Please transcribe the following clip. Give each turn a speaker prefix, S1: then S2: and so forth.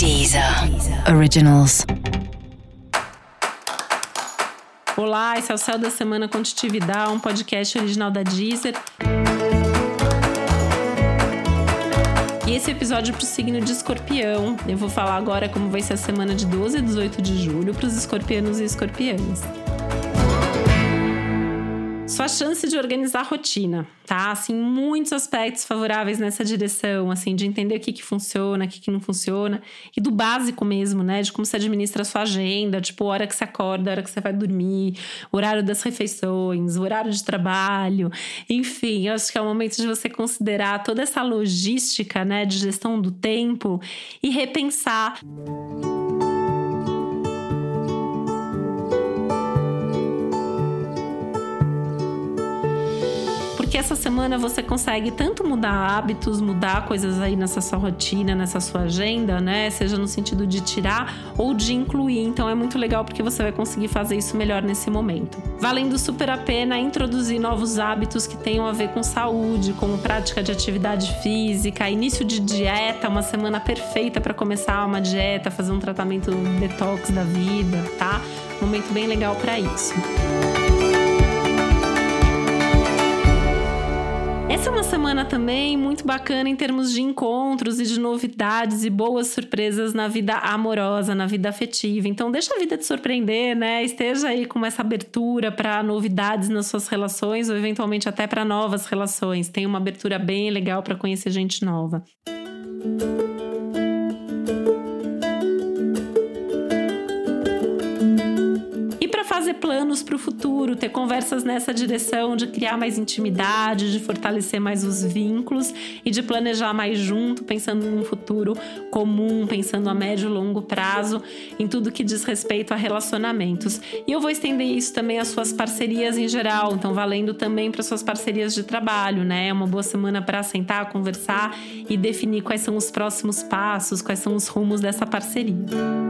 S1: Deezer Originals.
S2: Olá, esse é o Céu da Semana Contitividade, um podcast original da Deezer. E esse episódio é para o signo de escorpião. Eu vou falar agora como vai ser a semana de 12 a 18 de julho para os escorpianos e escorpianas sua chance de organizar a rotina, tá? Assim, muitos aspectos favoráveis nessa direção, assim, de entender o que que funciona, o que que não funciona, e do básico mesmo, né? De como você administra a sua agenda, tipo, hora que você acorda, hora que você vai dormir, horário das refeições, horário de trabalho, enfim, eu acho que é o momento de você considerar toda essa logística, né, de gestão do tempo e repensar. Essa semana você consegue tanto mudar hábitos, mudar coisas aí nessa sua rotina, nessa sua agenda, né? Seja no sentido de tirar ou de incluir. Então é muito legal porque você vai conseguir fazer isso melhor nesse momento. Valendo super a pena introduzir novos hábitos que tenham a ver com saúde, como prática de atividade física, início de dieta, uma semana perfeita para começar uma dieta, fazer um tratamento detox da vida, tá? Momento bem legal para isso. Essa é uma semana também muito bacana em termos de encontros e de novidades e boas surpresas na vida amorosa, na vida afetiva. Então, deixa a vida te surpreender, né? Esteja aí com essa abertura para novidades nas suas relações ou eventualmente até para novas relações. Tem uma abertura bem legal para conhecer gente nova. Música fazer planos para o futuro, ter conversas nessa direção de criar mais intimidade, de fortalecer mais os vínculos e de planejar mais junto, pensando num futuro comum, pensando a médio e longo prazo, em tudo que diz respeito a relacionamentos. E eu vou estender isso também às suas parcerias em geral, então valendo também para suas parcerias de trabalho, né? É uma boa semana para sentar, conversar e definir quais são os próximos passos, quais são os rumos dessa parceria.